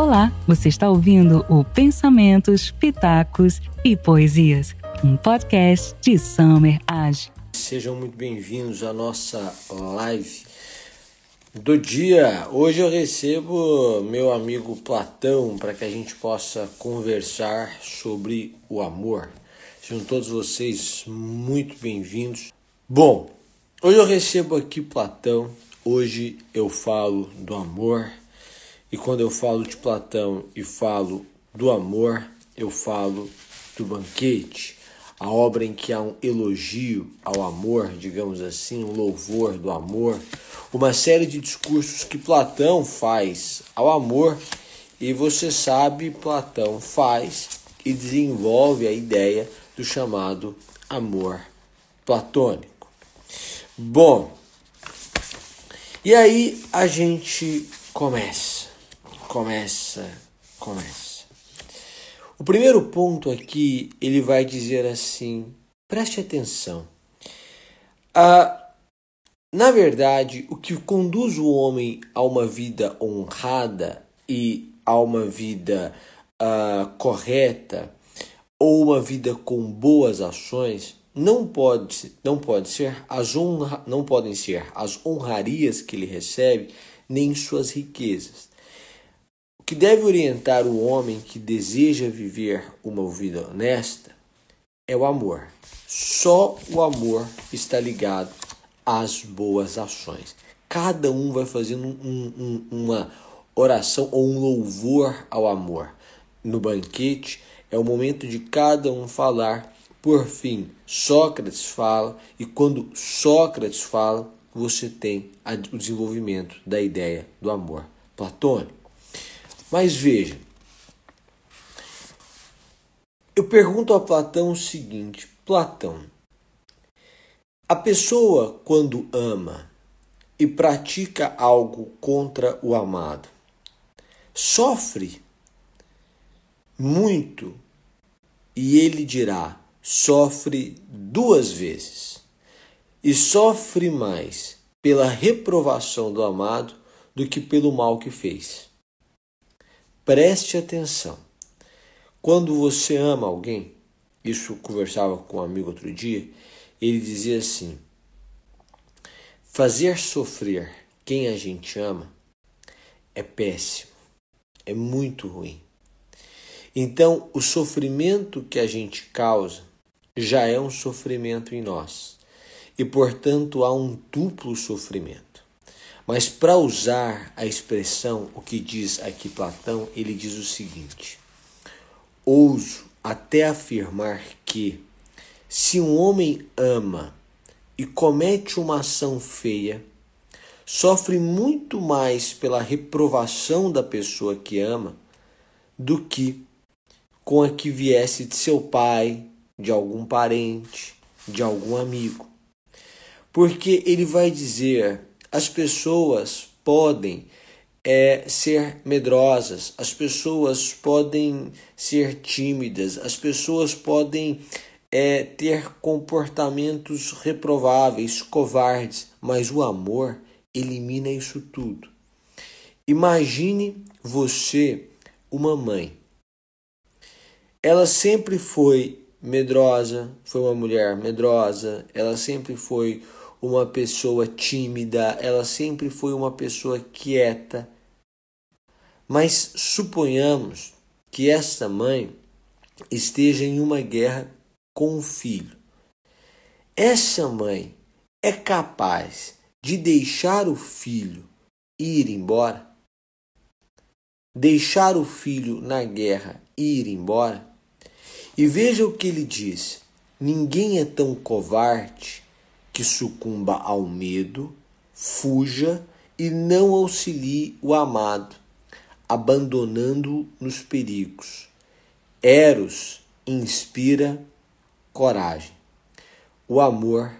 Olá, você está ouvindo o Pensamentos, Pitacos e Poesias, um podcast de Summer Age. Sejam muito bem-vindos à nossa live do dia. Hoje eu recebo meu amigo Platão para que a gente possa conversar sobre o amor. Sejam todos vocês muito bem-vindos. Bom, hoje eu recebo aqui Platão. Hoje eu falo do amor. E quando eu falo de Platão e falo do amor, eu falo do banquete, a obra em que há um elogio ao amor, digamos assim, um louvor do amor, uma série de discursos que Platão faz ao amor, e você sabe, Platão faz e desenvolve a ideia do chamado amor platônico. Bom, e aí a gente começa, começa, começa. O primeiro ponto aqui, ele vai dizer assim, preste atenção. Ah, na verdade, o que conduz o homem a uma vida honrada e a uma vida ah, correta ou uma vida com boas ações não pode, não pode ser as honra, não podem ser as honrarias que ele recebe, nem suas riquezas. Que deve orientar o homem que deseja viver uma vida honesta é o amor. Só o amor está ligado às boas ações. Cada um vai fazendo um, um, uma oração ou um louvor ao amor. No banquete é o momento de cada um falar por fim, Sócrates fala, e quando Sócrates fala, você tem o desenvolvimento da ideia do amor platônico. Mas veja, eu pergunto a Platão o seguinte: Platão, a pessoa quando ama e pratica algo contra o amado, sofre muito e ele dirá: sofre duas vezes e sofre mais pela reprovação do amado do que pelo mal que fez. Preste atenção. Quando você ama alguém, isso eu conversava com um amigo outro dia, ele dizia assim: fazer sofrer quem a gente ama é péssimo, é muito ruim. Então, o sofrimento que a gente causa já é um sofrimento em nós. E, portanto, há um duplo sofrimento. Mas para usar a expressão, o que diz aqui Platão, ele diz o seguinte: ouso até afirmar que, se um homem ama e comete uma ação feia, sofre muito mais pela reprovação da pessoa que ama do que com a que viesse de seu pai, de algum parente, de algum amigo. Porque ele vai dizer: as pessoas podem é, ser medrosas, as pessoas podem ser tímidas, as pessoas podem é, ter comportamentos reprováveis, covardes, mas o amor elimina isso tudo. Imagine você, uma mãe. Ela sempre foi medrosa, foi uma mulher medrosa, ela sempre foi uma pessoa tímida, ela sempre foi uma pessoa quieta. Mas suponhamos que esta mãe esteja em uma guerra com o filho. Essa mãe é capaz de deixar o filho ir embora? Deixar o filho na guerra ir embora? E veja o que ele diz: ninguém é tão covarde que sucumba ao medo, fuja e não auxilie o amado, abandonando-o nos perigos. Eros inspira coragem. O amor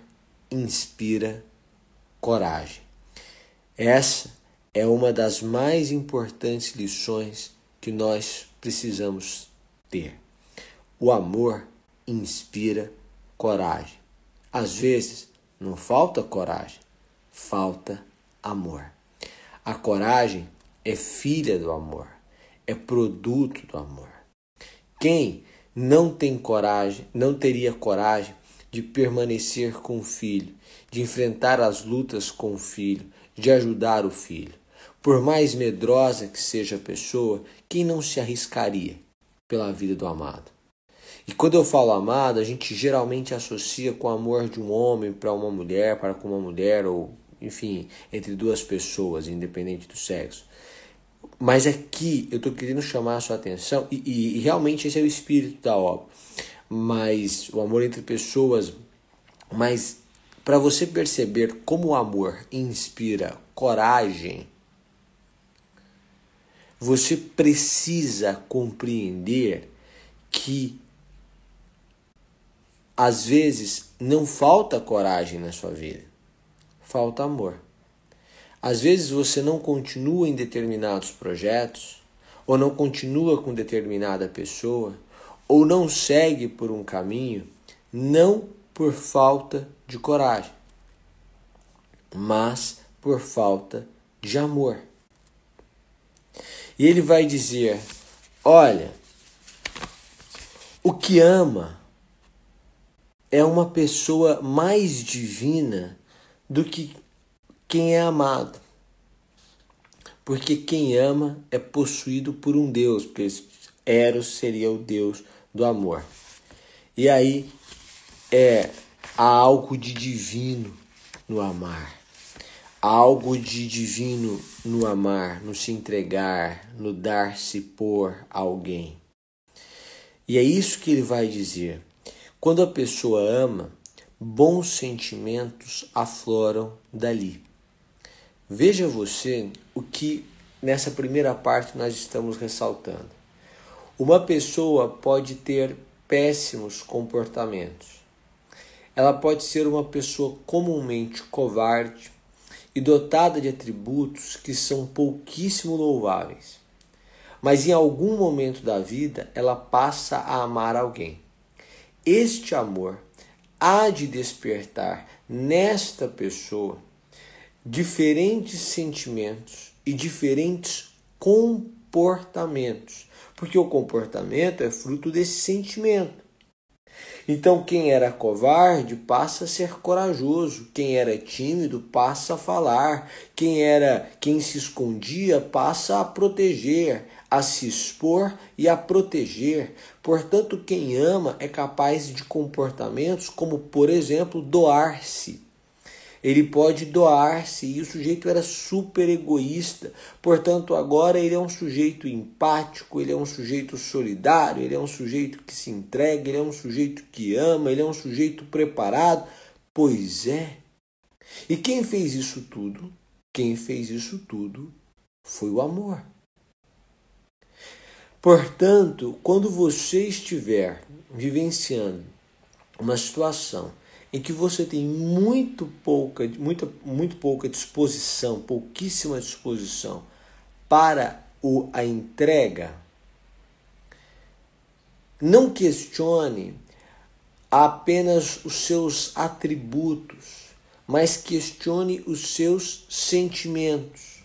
inspira coragem. Essa é uma das mais importantes lições que nós precisamos ter. O amor inspira coragem. Às vezes, não falta coragem, falta amor. A coragem é filha do amor. é produto do amor. Quem não tem coragem, não teria coragem de permanecer com o filho, de enfrentar as lutas com o filho, de ajudar o filho. Por mais medrosa que seja a pessoa, quem não se arriscaria pela vida do amado? E quando eu falo amado, a gente geralmente associa com o amor de um homem para uma mulher, para com uma mulher, ou enfim, entre duas pessoas, independente do sexo. Mas aqui eu estou querendo chamar a sua atenção, e, e, e realmente esse é o espírito da obra. Mas o amor entre pessoas, mas para você perceber como o amor inspira coragem, você precisa compreender que às vezes não falta coragem na sua vida, falta amor. Às vezes você não continua em determinados projetos, ou não continua com determinada pessoa, ou não segue por um caminho, não por falta de coragem, mas por falta de amor. E ele vai dizer: olha, o que ama é uma pessoa mais divina do que quem é amado. Porque quem ama é possuído por um Deus, porque Eros seria o Deus do amor. E aí é há algo de divino no amar. Há algo de divino no amar, no se entregar, no dar-se por alguém. E é isso que ele vai dizer. Quando a pessoa ama, bons sentimentos afloram dali. Veja você o que nessa primeira parte nós estamos ressaltando. Uma pessoa pode ter péssimos comportamentos. Ela pode ser uma pessoa comumente covarde e dotada de atributos que são pouquíssimo louváveis. Mas em algum momento da vida ela passa a amar alguém. Este amor há de despertar nesta pessoa diferentes sentimentos e diferentes comportamentos porque o comportamento é fruto desse sentimento. Então, quem era covarde passa a ser corajoso, quem era tímido passa a falar, quem era quem se escondia passa a proteger, a se expor e a proteger. Portanto, quem ama é capaz de comportamentos como, por exemplo, doar-se ele pode doar-se e o sujeito era super egoísta. Portanto, agora ele é um sujeito empático, ele é um sujeito solidário, ele é um sujeito que se entrega, ele é um sujeito que ama, ele é um sujeito preparado. Pois é. E quem fez isso tudo? Quem fez isso tudo foi o amor. Portanto, quando você estiver vivenciando uma situação em que você tem muito pouca, muita, muito pouca disposição, pouquíssima disposição para o, a entrega, não questione apenas os seus atributos, mas questione os seus sentimentos.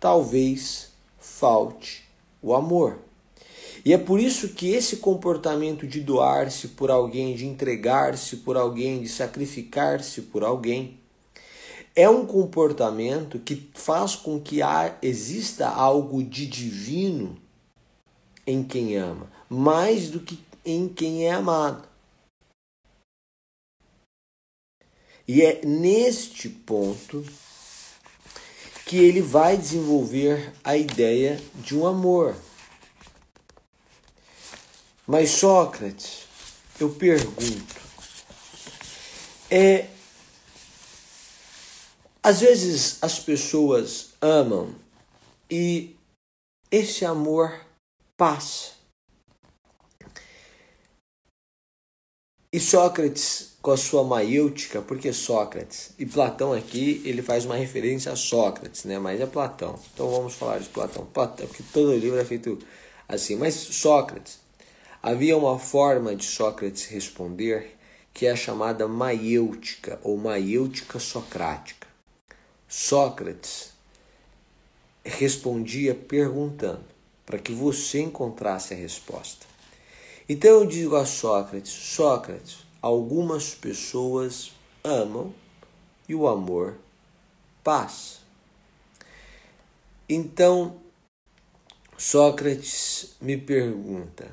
Talvez falte o amor. E é por isso que esse comportamento de doar-se por alguém, de entregar-se por alguém, de sacrificar-se por alguém, é um comportamento que faz com que exista algo de divino em quem ama, mais do que em quem é amado. E é neste ponto que ele vai desenvolver a ideia de um amor. Mas Sócrates, eu pergunto, é às vezes as pessoas amam e esse amor passa. E Sócrates, com a sua maiêutica, porque Sócrates e Platão aqui, ele faz uma referência a Sócrates, né? Mas é Platão. Então vamos falar de Platão. Platão, porque todo livro é feito assim. Mas Sócrates, Havia uma forma de Sócrates responder que é a chamada maiêutica ou maiêutica socrática. Sócrates respondia perguntando, para que você encontrasse a resposta. Então eu digo a Sócrates: Sócrates, algumas pessoas amam e o amor passa. Então Sócrates me pergunta: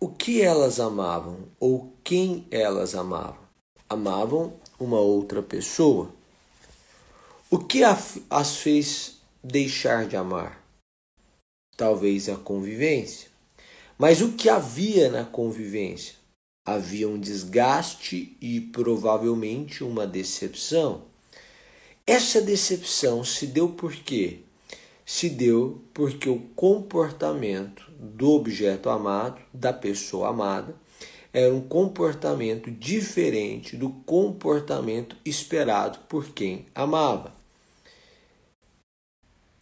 o que elas amavam ou quem elas amavam? Amavam uma outra pessoa. O que as fez deixar de amar? Talvez a convivência. Mas o que havia na convivência? Havia um desgaste e provavelmente uma decepção. Essa decepção se deu por quê? Se deu porque o comportamento do objeto amado, da pessoa amada, era um comportamento diferente do comportamento esperado por quem amava.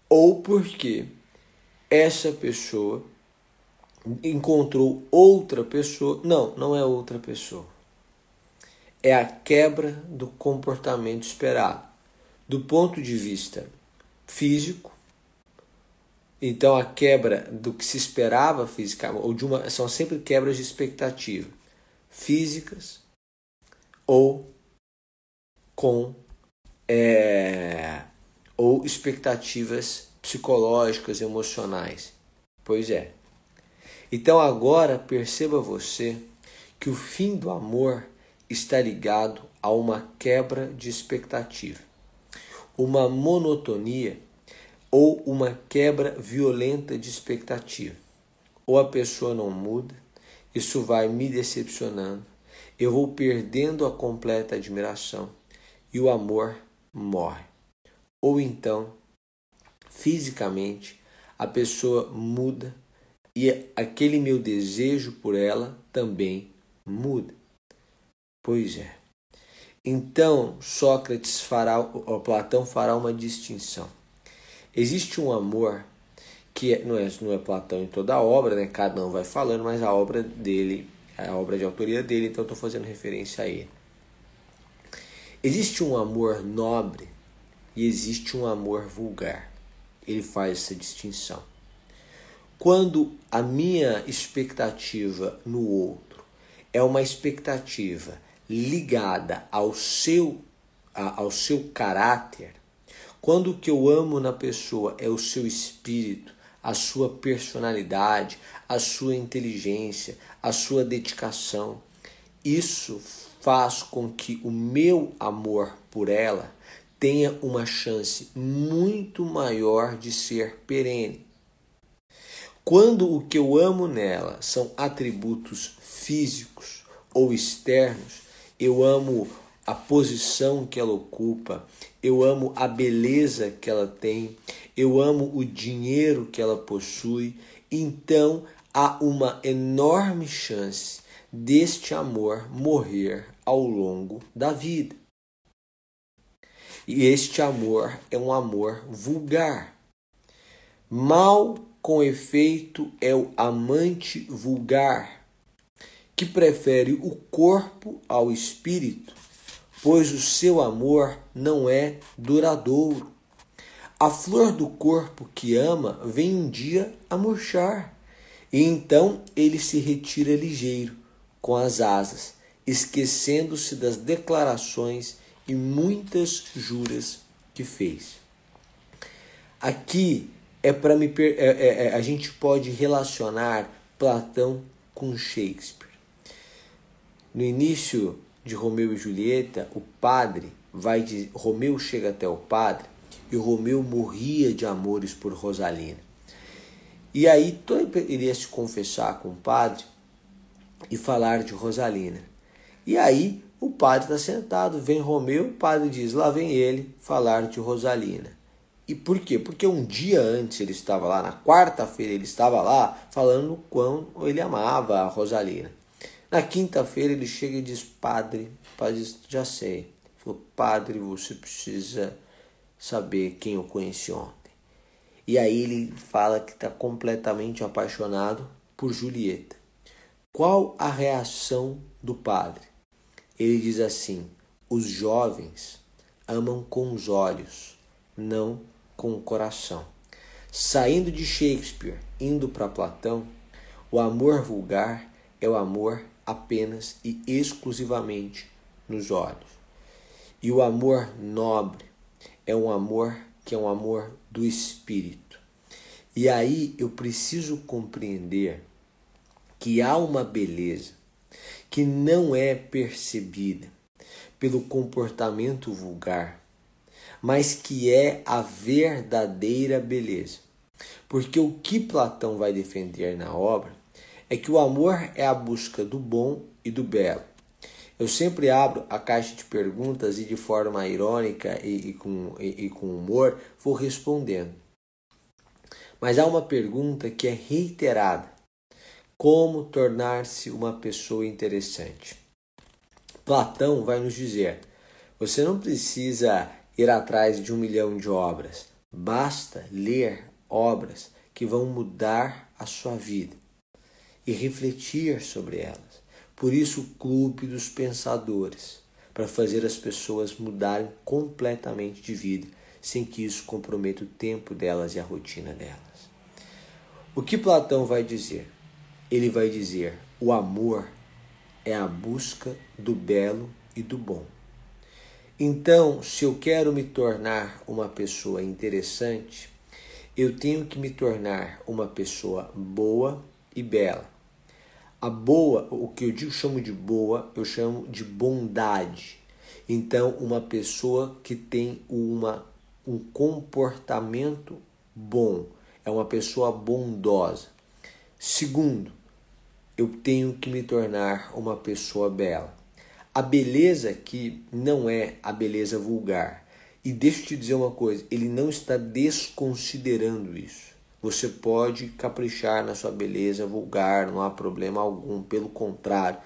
Ou porque essa pessoa encontrou outra pessoa. Não, não é outra pessoa. É a quebra do comportamento esperado. Do ponto de vista físico, então a quebra do que se esperava fisicamente, ou de uma, são sempre quebras de expectativa físicas ou com é, ou expectativas psicológicas, emocionais. Pois é. Então agora perceba você que o fim do amor está ligado a uma quebra de expectativa, uma monotonia ou uma quebra violenta de expectativa. Ou a pessoa não muda, isso vai me decepcionando, eu vou perdendo a completa admiração e o amor morre. Ou então, fisicamente, a pessoa muda e aquele meu desejo por ela também muda. Pois é. Então, Sócrates fará, ou Platão fará uma distinção. Existe um amor que é, não, é, não é Platão em toda a obra, né? cada um vai falando, mas a obra dele, a obra de autoria dele, então estou fazendo referência a ele. Existe um amor nobre e existe um amor vulgar. Ele faz essa distinção. Quando a minha expectativa no outro é uma expectativa ligada ao seu, ao seu caráter, quando o que eu amo na pessoa é o seu espírito, a sua personalidade, a sua inteligência, a sua dedicação, isso faz com que o meu amor por ela tenha uma chance muito maior de ser perene. Quando o que eu amo nela são atributos físicos ou externos, eu amo a posição que ela ocupa, eu amo a beleza que ela tem, eu amo o dinheiro que ela possui, então há uma enorme chance deste amor morrer ao longo da vida. E este amor é um amor vulgar. Mal com efeito é o amante vulgar, que prefere o corpo ao espírito, pois o seu amor não é duradouro. A flor do corpo que ama vem um dia a murchar, e então ele se retira ligeiro, com as asas, esquecendo-se das declarações e muitas juras que fez. Aqui é para me é, é, é, a gente pode relacionar Platão com Shakespeare. No início de Romeu e Julieta, o padre vai de Romeu chega até o padre e Romeu morria de amores por Rosalina. E aí todo iria se confessar com o padre e falar de Rosalina. E aí o padre está sentado, vem Romeu, o padre diz: lá vem ele falar de Rosalina. E por quê? Porque um dia antes ele estava lá, na quarta-feira ele estava lá falando quão ele amava a Rosalina. Na quinta-feira ele chega e diz: Padre, padre já sei. Ele falou: Padre, você precisa saber quem eu conheci ontem. E aí ele fala que está completamente apaixonado por Julieta. Qual a reação do padre? Ele diz assim: os jovens amam com os olhos, não com o coração. Saindo de Shakespeare, indo para Platão, o amor vulgar é o amor apenas e exclusivamente nos olhos. E o amor nobre é um amor que é um amor do espírito. E aí eu preciso compreender que há uma beleza que não é percebida pelo comportamento vulgar, mas que é a verdadeira beleza. Porque o que Platão vai defender na obra é que o amor é a busca do bom e do belo. Eu sempre abro a caixa de perguntas e de forma irônica e, e com, e, e com humor vou respondendo. Mas há uma pergunta que é reiterada: como tornar-se uma pessoa interessante? Platão vai nos dizer: você não precisa ir atrás de um milhão de obras, basta ler obras que vão mudar a sua vida e refletir sobre elas. Por isso, o clube dos pensadores, para fazer as pessoas mudarem completamente de vida, sem que isso comprometa o tempo delas e a rotina delas. O que Platão vai dizer? Ele vai dizer: o amor é a busca do belo e do bom. Então, se eu quero me tornar uma pessoa interessante, eu tenho que me tornar uma pessoa boa e bela. A boa, o que eu digo chamo de boa, eu chamo de bondade. Então, uma pessoa que tem uma, um comportamento bom, é uma pessoa bondosa. Segundo, eu tenho que me tornar uma pessoa bela. A beleza que não é a beleza vulgar. E deixa eu te dizer uma coisa, ele não está desconsiderando isso. Você pode caprichar na sua beleza vulgar, não há problema algum. Pelo contrário,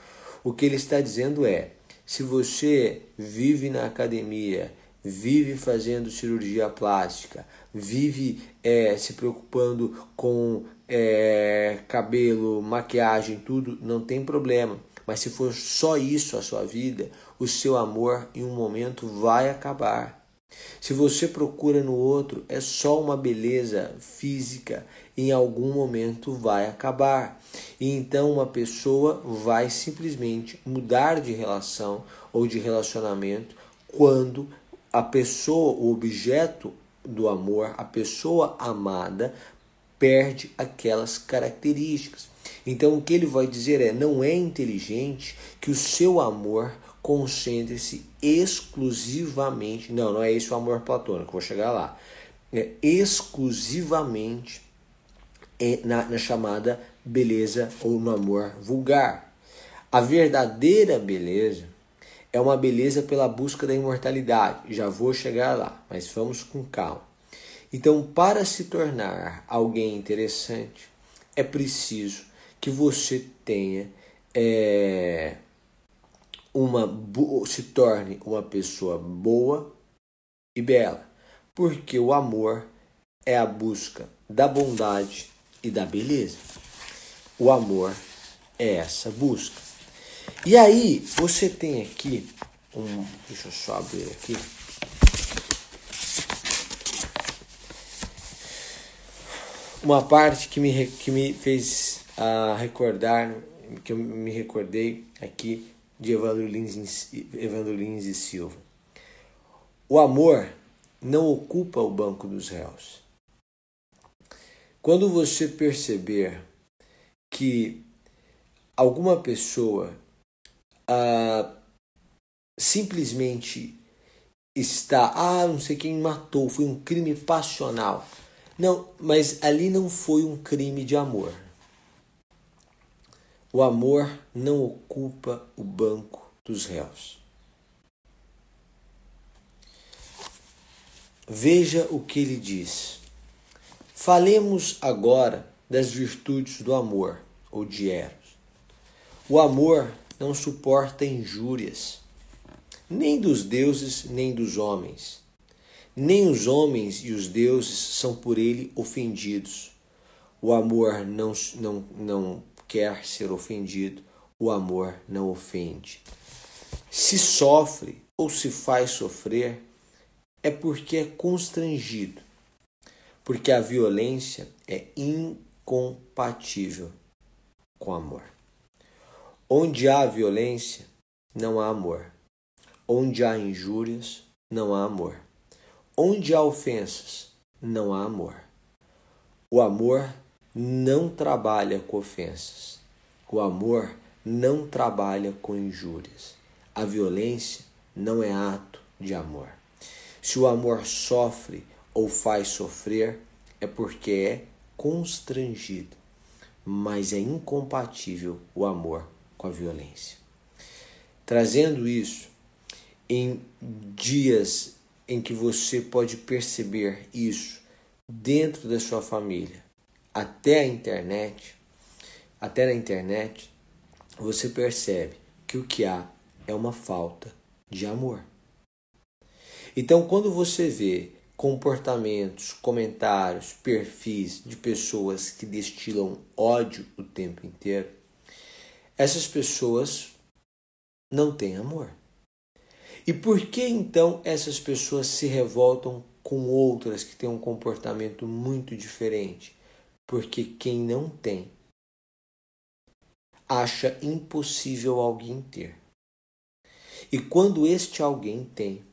o que ele está dizendo é: se você vive na academia, vive fazendo cirurgia plástica, vive é, se preocupando com é, cabelo, maquiagem, tudo, não tem problema. Mas se for só isso a sua vida, o seu amor em um momento vai acabar. Se você procura no outro, é só uma beleza física, em algum momento vai acabar. E então uma pessoa vai simplesmente mudar de relação ou de relacionamento quando a pessoa, o objeto do amor, a pessoa amada, perde aquelas características. Então o que ele vai dizer é: não é inteligente que o seu amor concentre-se exclusivamente. Não, não é esse o amor platônico, vou chegar lá. É exclusivamente na, na chamada beleza ou no amor vulgar. A verdadeira beleza é uma beleza pela busca da imortalidade. Já vou chegar lá, mas vamos com calma. Então, para se tornar alguém interessante, é preciso que você tenha é, uma se torne uma pessoa boa e bela, porque o amor é a busca da bondade e da beleza. O amor é essa busca. E aí, você tem aqui um, deixa eu só abrir aqui. Uma parte que me, que me fez uh, recordar, que eu me recordei aqui de Evandro Lins, Evandro Lins e Silva. O amor não ocupa o banco dos réus. Quando você perceber que alguma pessoa ah, simplesmente está, ah, não sei quem matou, foi um crime passional. Não, mas ali não foi um crime de amor. O amor não ocupa o banco dos réus. Veja o que ele diz. Falemos agora das virtudes do amor, ou de Eros. O amor não suporta injúrias, nem dos deuses, nem dos homens. Nem os homens e os deuses são por ele ofendidos. O amor não, não, não quer ser ofendido, o amor não ofende. Se sofre ou se faz sofrer, é porque é constrangido, Porque a violência é incompatível com amor. Onde há violência, não há amor. Onde há injúrias, não há amor. Onde há ofensas, não há amor. O amor não trabalha com ofensas. O amor não trabalha com injúrias. A violência não é ato de amor. Se o amor sofre ou faz sofrer, é porque é constrangido, mas é incompatível o amor com a violência. Trazendo isso em dias em que você pode perceber isso dentro da sua família, até a internet, até na internet, você percebe que o que há é uma falta de amor. Então, quando você vê comportamentos, comentários, perfis de pessoas que destilam ódio o tempo inteiro, essas pessoas não têm amor. E por que então essas pessoas se revoltam com outras que têm um comportamento muito diferente? Porque quem não tem acha impossível alguém ter. E quando este alguém tem,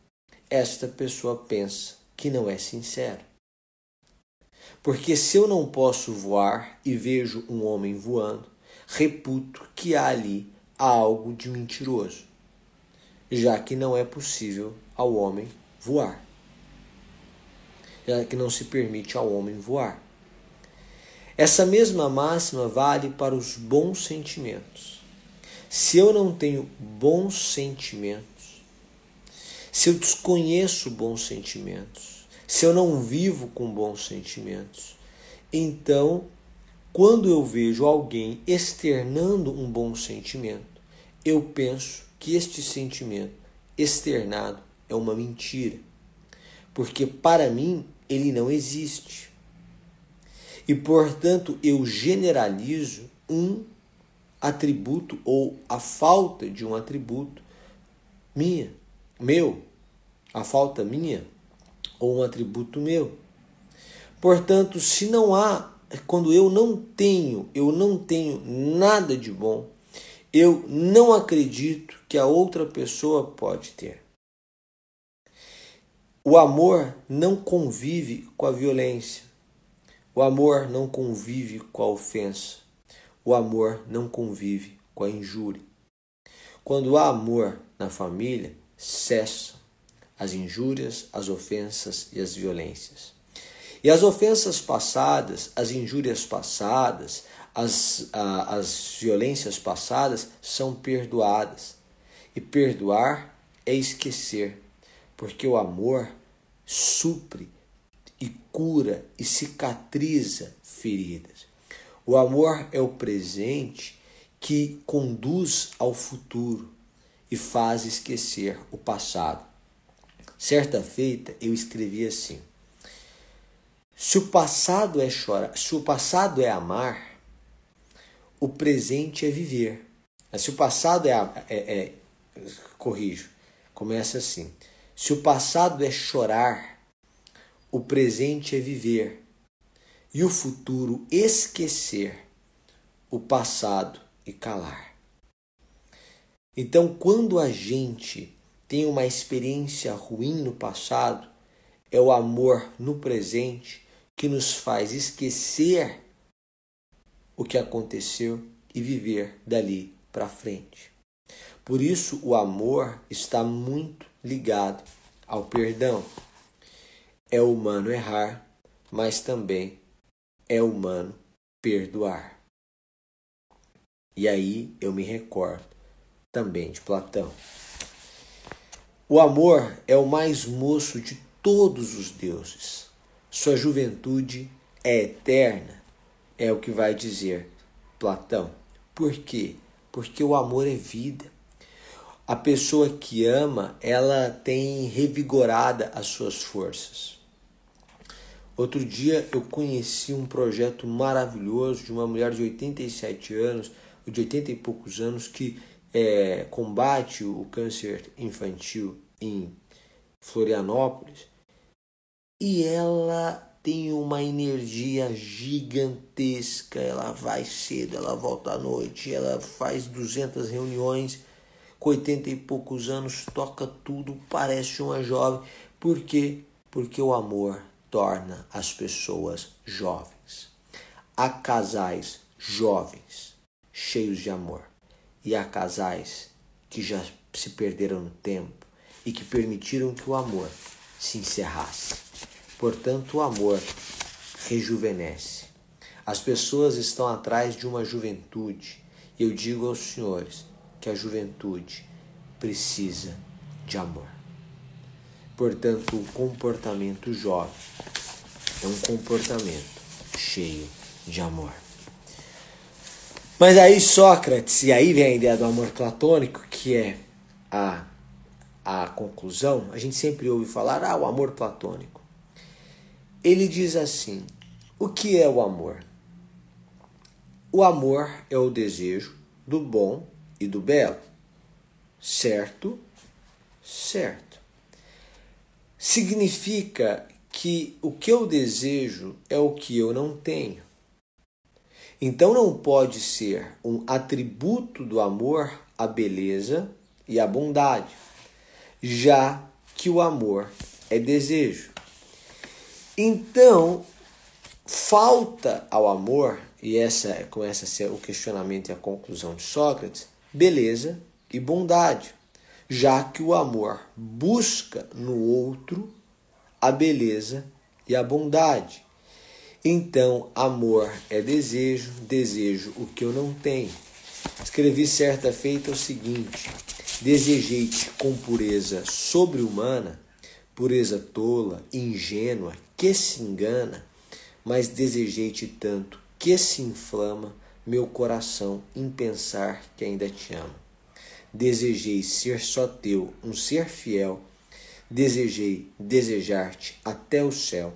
esta pessoa pensa que não é sincero. Porque se eu não posso voar e vejo um homem voando, reputo que há ali algo de mentiroso, já que não é possível ao homem voar, já que não se permite ao homem voar. Essa mesma máxima vale para os bons sentimentos. Se eu não tenho bons sentimentos, se eu desconheço bons sentimentos, se eu não vivo com bons sentimentos, então, quando eu vejo alguém externando um bom sentimento, eu penso que este sentimento externado é uma mentira, porque para mim ele não existe. E portanto eu generalizo um atributo ou a falta de um atributo minha, meu, a falta minha ou um atributo meu. Portanto, se não há, quando eu não tenho, eu não tenho nada de bom, eu não acredito que a outra pessoa pode ter. O amor não convive com a violência. O amor não convive com a ofensa. O amor não convive com a injúria. Quando há amor na família, cessam as injúrias, as ofensas e as violências. E as ofensas passadas, as injúrias passadas, as, a, as violências passadas são perdoadas. E perdoar é esquecer, porque o amor supre e cura e cicatriza feridas. O amor é o presente que conduz ao futuro e faz esquecer o passado. Certa feita eu escrevi assim: Se o passado é chorar, se o passado é amar, o presente é viver. Se o passado é, é, é corrijo, começa assim: Se o passado é chorar, o presente é viver e o futuro esquecer o passado e calar. Então, quando a gente tem uma experiência ruim no passado, é o amor no presente que nos faz esquecer o que aconteceu e viver dali para frente. Por isso, o amor está muito ligado ao perdão. É humano errar, mas também é humano perdoar. E aí eu me recordo também de Platão. O amor é o mais moço de todos os deuses. Sua juventude é eterna, é o que vai dizer Platão. Por quê? Porque o amor é vida. A pessoa que ama, ela tem revigorada as suas forças. Outro dia eu conheci um projeto maravilhoso de uma mulher de 87 anos, de 80 e poucos anos, que é, combate o câncer infantil em Florianópolis e ela tem uma energia gigantesca, ela vai cedo, ela volta à noite, ela faz 200 reuniões, com 80 e poucos anos, toca tudo, parece uma jovem. Por quê? Porque o amor torna as pessoas jovens. Há casais jovens, cheios de amor, e há casais que já se perderam no tempo e que permitiram que o amor se encerrasse. Portanto, o amor rejuvenesce. As pessoas estão atrás de uma juventude. E eu digo aos senhores que a juventude precisa de amor. Portanto, o comportamento jovem é um comportamento cheio de amor. Mas aí Sócrates, e aí vem a ideia do amor platônico, que é a, a conclusão, a gente sempre ouve falar, ah, o amor platônico. Ele diz assim: o que é o amor? O amor é o desejo do bom e do belo. Certo? Certo. Significa que o que eu desejo é o que eu não tenho. Então não pode ser um atributo do amor a beleza e a bondade, já que o amor é desejo. Então, falta ao amor, e essa começa a ser o questionamento e a conclusão de Sócrates, beleza e bondade, já que o amor busca no outro a beleza e a bondade. Então, amor é desejo, desejo o que eu não tenho. Escrevi certa feita o seguinte: Desejei-te com pureza sobre-humana, pureza tola, ingênua, que se engana, mas desejei-te tanto que se inflama meu coração em pensar que ainda te amo. Desejei ser só teu, um ser fiel, desejei desejar-te até o céu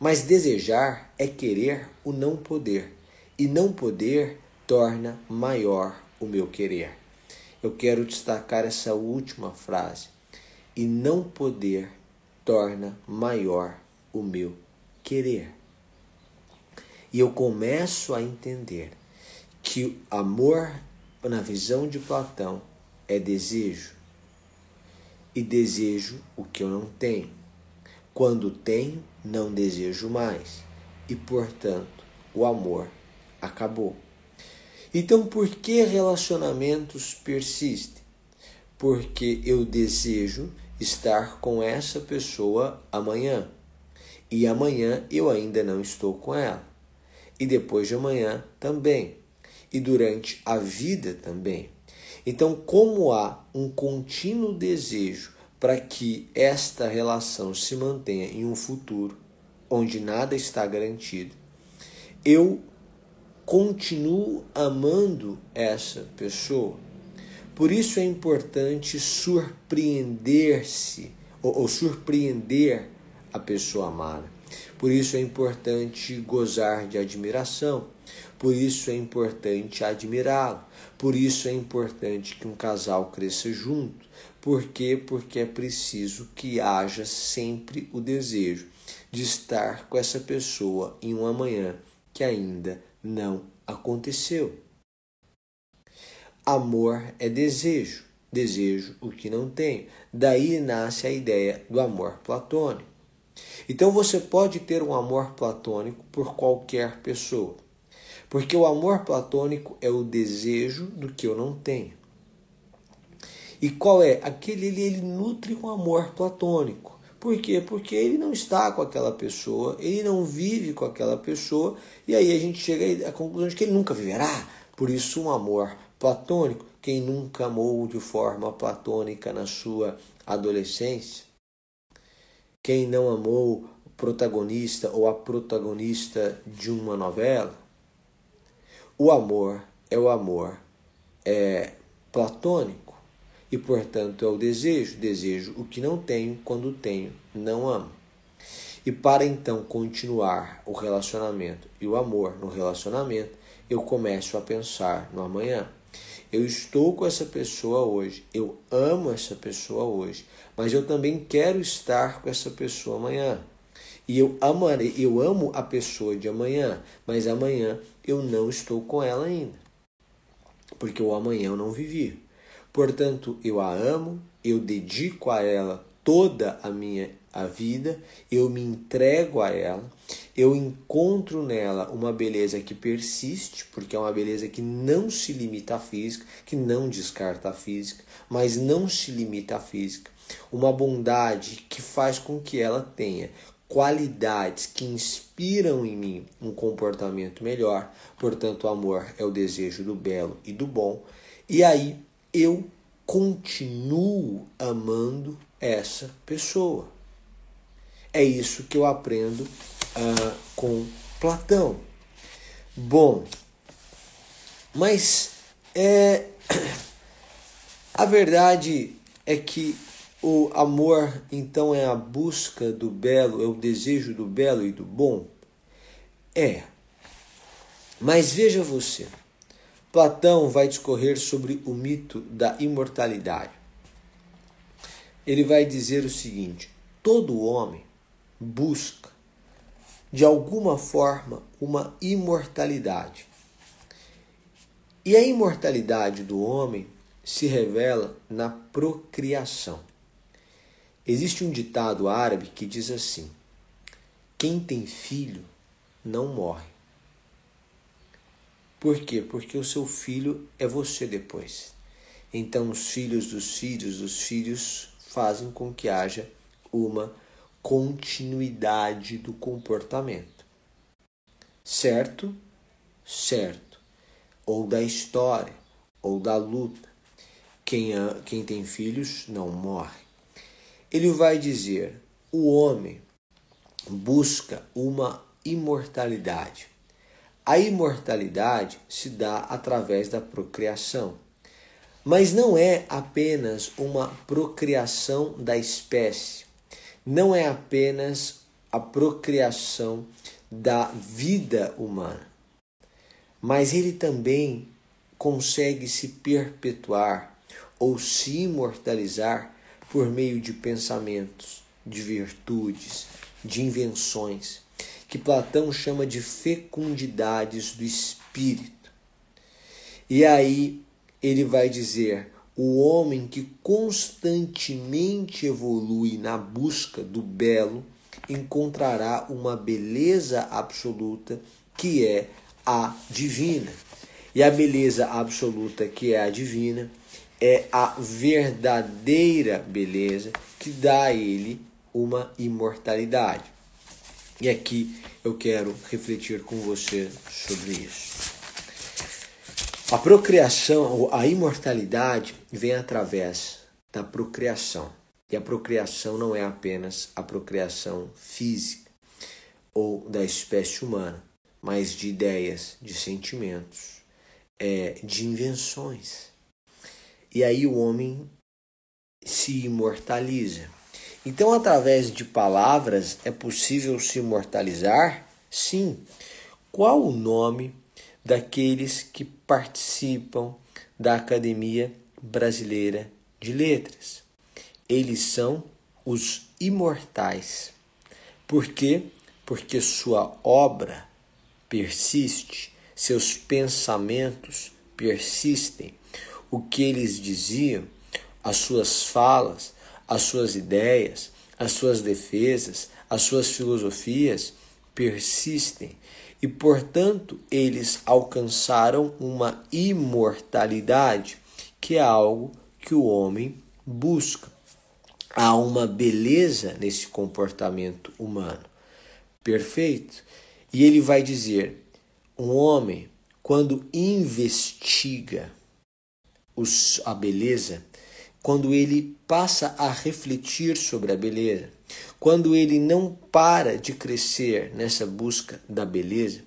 mas desejar é querer o não poder, e não poder torna maior o meu querer. Eu quero destacar essa última frase. E não poder torna maior o meu querer. E eu começo a entender que amor, na visão de Platão, é desejo. E desejo o que eu não tenho. Quando tenho, não desejo mais e, portanto, o amor acabou. Então, por que relacionamentos persistem? Porque eu desejo estar com essa pessoa amanhã e amanhã eu ainda não estou com ela, e depois de amanhã também, e durante a vida também. Então, como há um contínuo desejo para que esta relação se mantenha em um futuro onde nada está garantido, eu continuo amando essa pessoa. Por isso é importante surpreender-se ou, ou, surpreender a pessoa amada. Por isso é importante gozar de admiração. Por isso é importante admirá-lo. Por isso é importante que um casal cresça junto. Por quê? Porque é preciso que haja sempre o desejo de estar com essa pessoa em um amanhã que ainda não aconteceu. Amor é desejo, desejo o que não tenho. Daí nasce a ideia do amor platônico. Então você pode ter um amor platônico por qualquer pessoa, porque o amor platônico é o desejo do que eu não tenho. E qual é? Aquele ele, ele nutre um amor platônico. Por quê? Porque ele não está com aquela pessoa, ele não vive com aquela pessoa, e aí a gente chega à conclusão de que ele nunca viverá. Por isso, um amor platônico. Quem nunca amou de forma platônica na sua adolescência? Quem não amou o protagonista ou a protagonista de uma novela? O amor é o amor é platônico e, portanto, é o desejo. Desejo o que não tenho, quando tenho, não amo. E para então continuar o relacionamento e o amor no relacionamento, eu começo a pensar no amanhã. Eu estou com essa pessoa hoje, eu amo essa pessoa hoje, mas eu também quero estar com essa pessoa amanhã. E eu, amarei, eu amo a pessoa de amanhã, mas amanhã eu não estou com ela ainda. Porque o amanhã eu não vivi. Portanto, eu a amo, eu dedico a ela toda a minha a vida, eu me entrego a ela, eu encontro nela uma beleza que persiste, porque é uma beleza que não se limita à física, que não descarta a física, mas não se limita à física. Uma bondade que faz com que ela tenha qualidades que inspiram em mim um comportamento melhor. Portanto, o amor é o desejo do belo e do bom. E aí eu continuo amando essa pessoa. É isso que eu aprendo uh, com Platão. Bom, mas é, a verdade é que o amor, então, é a busca do belo, é o desejo do belo e do bom? É. Mas veja você, Platão vai discorrer sobre o mito da imortalidade. Ele vai dizer o seguinte: todo homem busca, de alguma forma, uma imortalidade. E a imortalidade do homem se revela na procriação. Existe um ditado árabe que diz assim: quem tem filho não morre. Por quê? Porque o seu filho é você depois. Então, os filhos dos filhos dos filhos fazem com que haja uma continuidade do comportamento. Certo? Certo. Ou da história, ou da luta. Quem, quem tem filhos não morre ele vai dizer: o homem busca uma imortalidade. A imortalidade se dá através da procriação. Mas não é apenas uma procriação da espécie, não é apenas a procriação da vida humana, mas ele também consegue se perpetuar ou se imortalizar por meio de pensamentos, de virtudes, de invenções, que Platão chama de fecundidades do espírito. E aí ele vai dizer: o homem que constantemente evolui na busca do belo encontrará uma beleza absoluta que é a divina. E a beleza absoluta que é a divina é a verdadeira beleza que dá a ele uma imortalidade. E aqui eu quero refletir com você sobre isso. A procriação, a imortalidade vem através da procriação. E a procriação não é apenas a procriação física ou da espécie humana, mas de ideias, de sentimentos, é, de invenções. E aí o homem se imortaliza. Então, através de palavras é possível se imortalizar? Sim. Qual o nome daqueles que participam da Academia Brasileira de Letras? Eles são os imortais. Por quê? Porque sua obra persiste, seus pensamentos persistem o que eles diziam, as suas falas, as suas ideias, as suas defesas, as suas filosofias persistem e, portanto, eles alcançaram uma imortalidade, que é algo que o homem busca. Há uma beleza nesse comportamento humano. Perfeito? E ele vai dizer: um homem, quando investiga os, a beleza, quando ele passa a refletir sobre a beleza, quando ele não para de crescer nessa busca da beleza,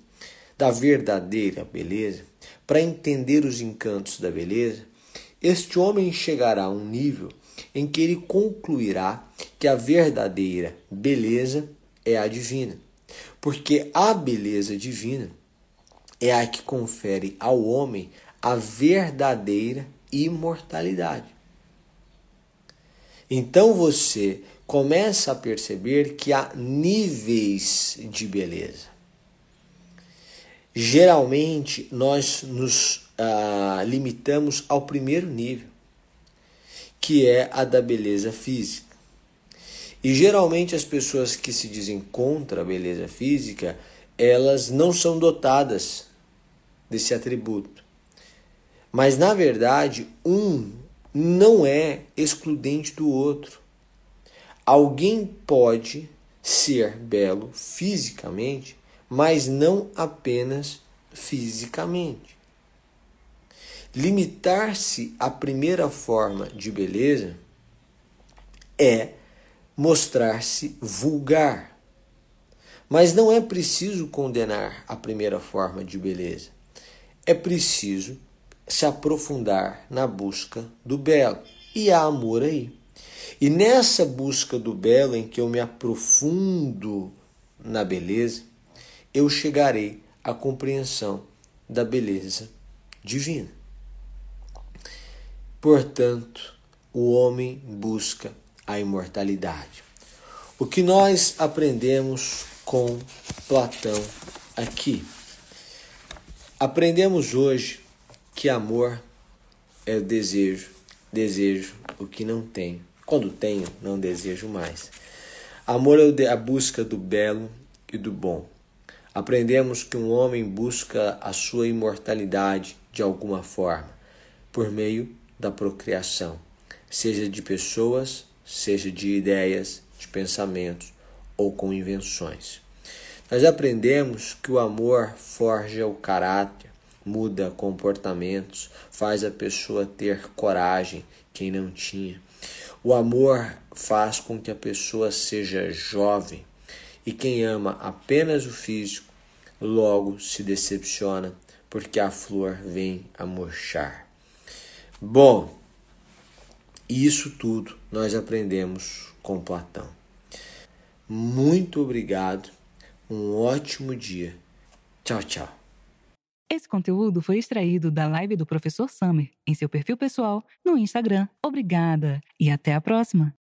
da verdadeira beleza, para entender os encantos da beleza, este homem chegará a um nível em que ele concluirá que a verdadeira beleza é a divina. Porque a beleza divina é a que confere ao homem a verdadeira imortalidade. Então você começa a perceber que há níveis de beleza. Geralmente nós nos ah, limitamos ao primeiro nível, que é a da beleza física. E geralmente as pessoas que se dizem contra a beleza física, elas não são dotadas desse atributo. Mas na verdade, um não é excludente do outro. Alguém pode ser belo fisicamente, mas não apenas fisicamente. Limitar-se à primeira forma de beleza é mostrar-se vulgar. Mas não é preciso condenar a primeira forma de beleza. É preciso se aprofundar na busca do belo. E há amor aí. E nessa busca do belo, em que eu me aprofundo na beleza, eu chegarei à compreensão da beleza divina. Portanto, o homem busca a imortalidade. O que nós aprendemos com Platão aqui? Aprendemos hoje que amor é desejo, desejo o que não tenho. Quando tenho, não desejo mais. Amor é a busca do belo e do bom. Aprendemos que um homem busca a sua imortalidade de alguma forma, por meio da procriação, seja de pessoas, seja de ideias, de pensamentos ou com invenções. Nós aprendemos que o amor forja o caráter, muda comportamentos, faz a pessoa ter coragem, quem não tinha. O amor faz com que a pessoa seja jovem, e quem ama apenas o físico logo se decepciona, porque a flor vem a murchar. Bom, isso tudo nós aprendemos com Platão. Muito obrigado, um ótimo dia. Tchau, tchau. Esse conteúdo foi extraído da live do professor Summer em seu perfil pessoal no Instagram. Obrigada e até a próxima!